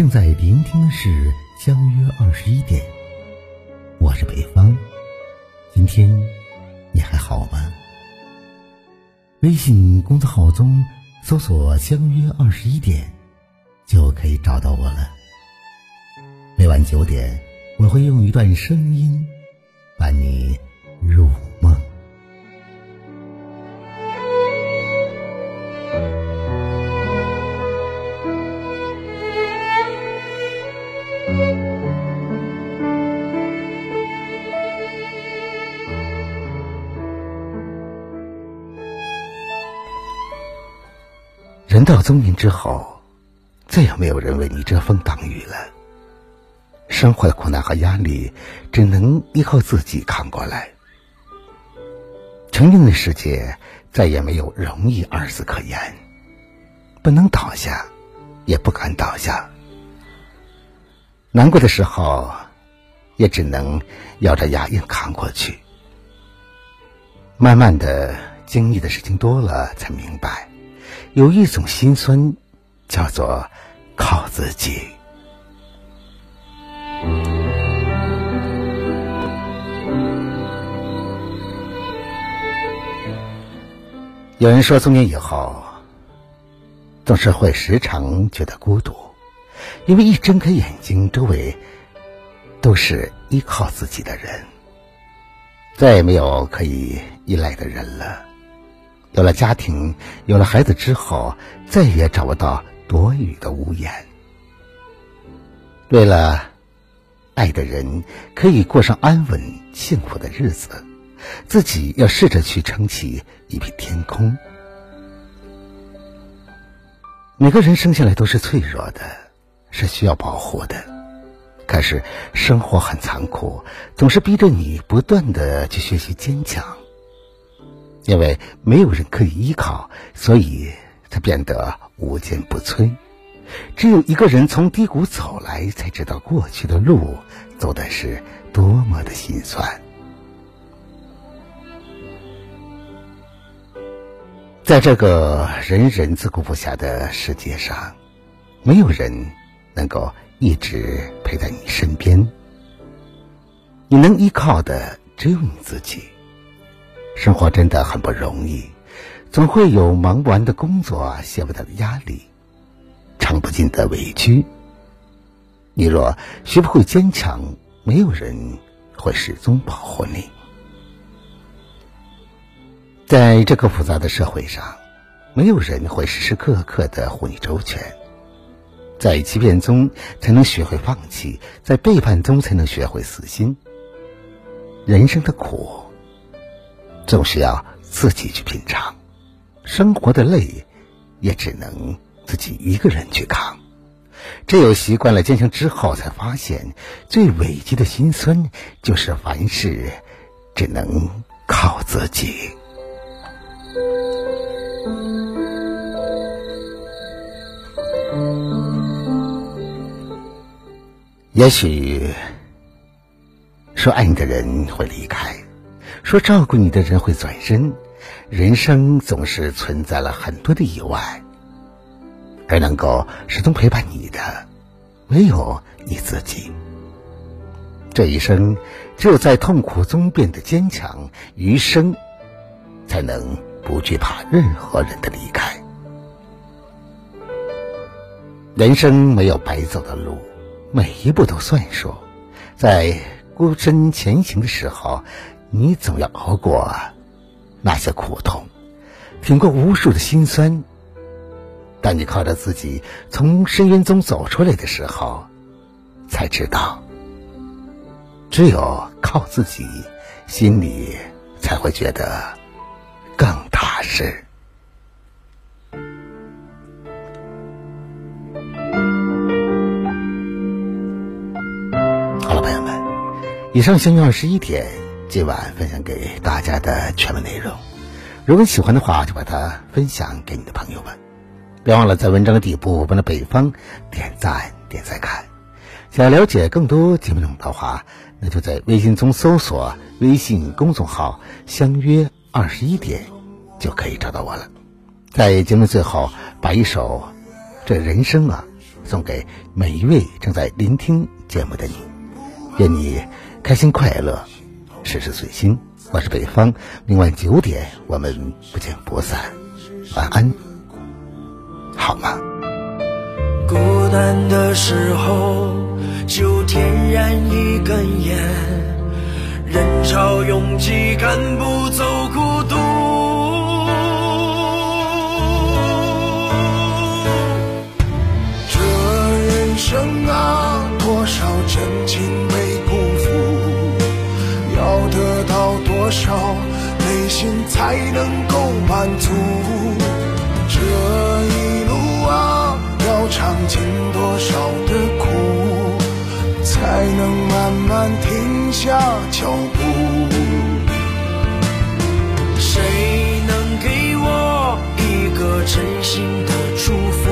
正在聆听的是《相约二十一点》，我是北方。今天你还好吗？微信公众号中搜索“相约二十一点”，就可以找到我了。每晚九点，我会用一段声音伴你人到中年之后，再也没有人为你遮风挡雨了。生活的苦难和压力，只能依靠自己扛过来。成年的世界，再也没有容易二字可言。不能倒下，也不敢倒下。难过的时候，也只能咬着牙硬扛过去。慢慢的，经历的事情多了，才明白。有一种心酸，叫做靠自己。有人说，中年以后，总是会时常觉得孤独，因为一睁开眼睛，周围都是依靠自己的人，再也没有可以依赖的人了。有了家庭，有了孩子之后，再也找不到躲雨的屋檐。为了爱的人可以过上安稳幸福的日子，自己要试着去撑起一片天空。每个人生下来都是脆弱的，是需要保护的。可是生活很残酷，总是逼着你不断的去学习坚强。因为没有人可以依靠，所以才变得无坚不摧。只有一个人从低谷走来，才知道过去的路走的是多么的心酸。在这个人人自顾不暇的世界上，没有人能够一直陪在你身边。你能依靠的只有你自己。生活真的很不容易，总会有忙不完的工作、卸不掉的压力、尝不尽的委屈。你若学不会坚强，没有人会始终保护你。在这个复杂的社会上，没有人会时时刻刻的护你周全。在欺骗中才能学会放弃，在背叛中才能学会死心。人生的苦。总是要自己去品尝，生活的累，也只能自己一个人去扛。只有习惯了坚强之后，才发现最委屈的心酸，就是凡事只能靠自己。也许说爱你的人会离开。说照顾你的人会转身，人生总是存在了很多的意外，而能够始终陪伴你的，唯有你自己。这一生，只有在痛苦中变得坚强，余生才能不惧怕任何人的离开。人生没有白走的路，每一步都算数。在孤身前行的时候。你总要熬过那些苦痛，挺过无数的辛酸。当你靠着自己从深渊中走出来的时候，才知道，只有靠自己，心里才会觉得更踏实。好了，朋友们，以上《相约二十一天》。今晚分享给大家的全文内容。如果喜欢的话，就把它分享给你的朋友们。别忘了在文章的底部帮着北方点赞、点赞看。想了解更多节目内容的话，那就在微信中搜索微信公众号“相约二十一点”，就可以找到我了。在节目最后，把一首《这人生啊》送给每一位正在聆听节目的你，愿你开心快乐，事事随心。我是北方，明晚九点我们不见不散。晚安，好吗？孤单的时候，就点燃一根烟。人潮拥挤，赶不走心才能够满足？这一路啊，要尝尽多少的苦，才能慢慢停下脚步？谁能给我一个真心的祝福，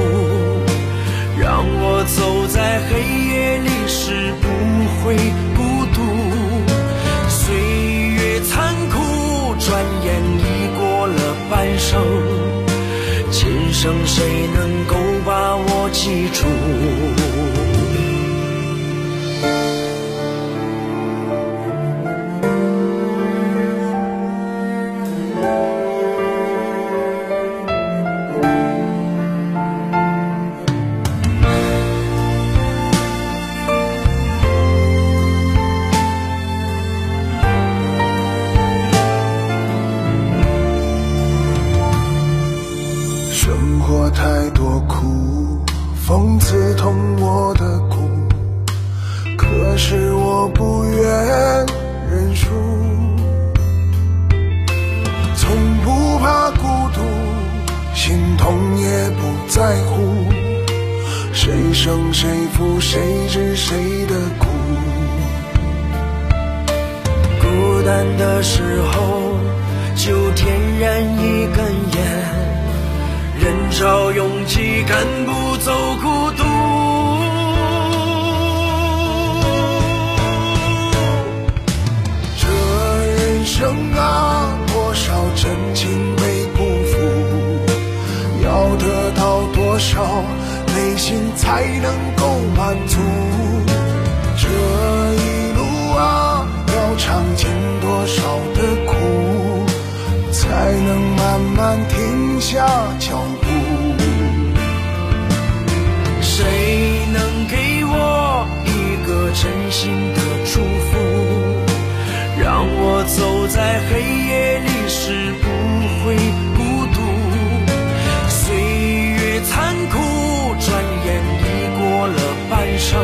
让我走在黑夜里时不会今生谁能够把我记住？风刺痛我的骨，可是我不愿认输。从不怕孤独，心痛也不在乎，谁胜谁负，谁知谁的苦。孤单的时候，就点燃一根烟。人潮拥挤，赶不走孤独。这人生啊，多少真情被辜负，要得到多少，内心才能够满足？这一路啊，要尝尽多少的苦，才能慢慢停停下脚步？谁能给我一个真心的祝福，让我走在黑夜里时不会孤独？岁月残酷，转眼已过了半生，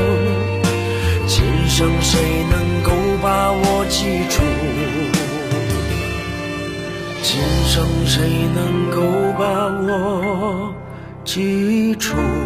今生谁能够把我记住？今生谁能够记住？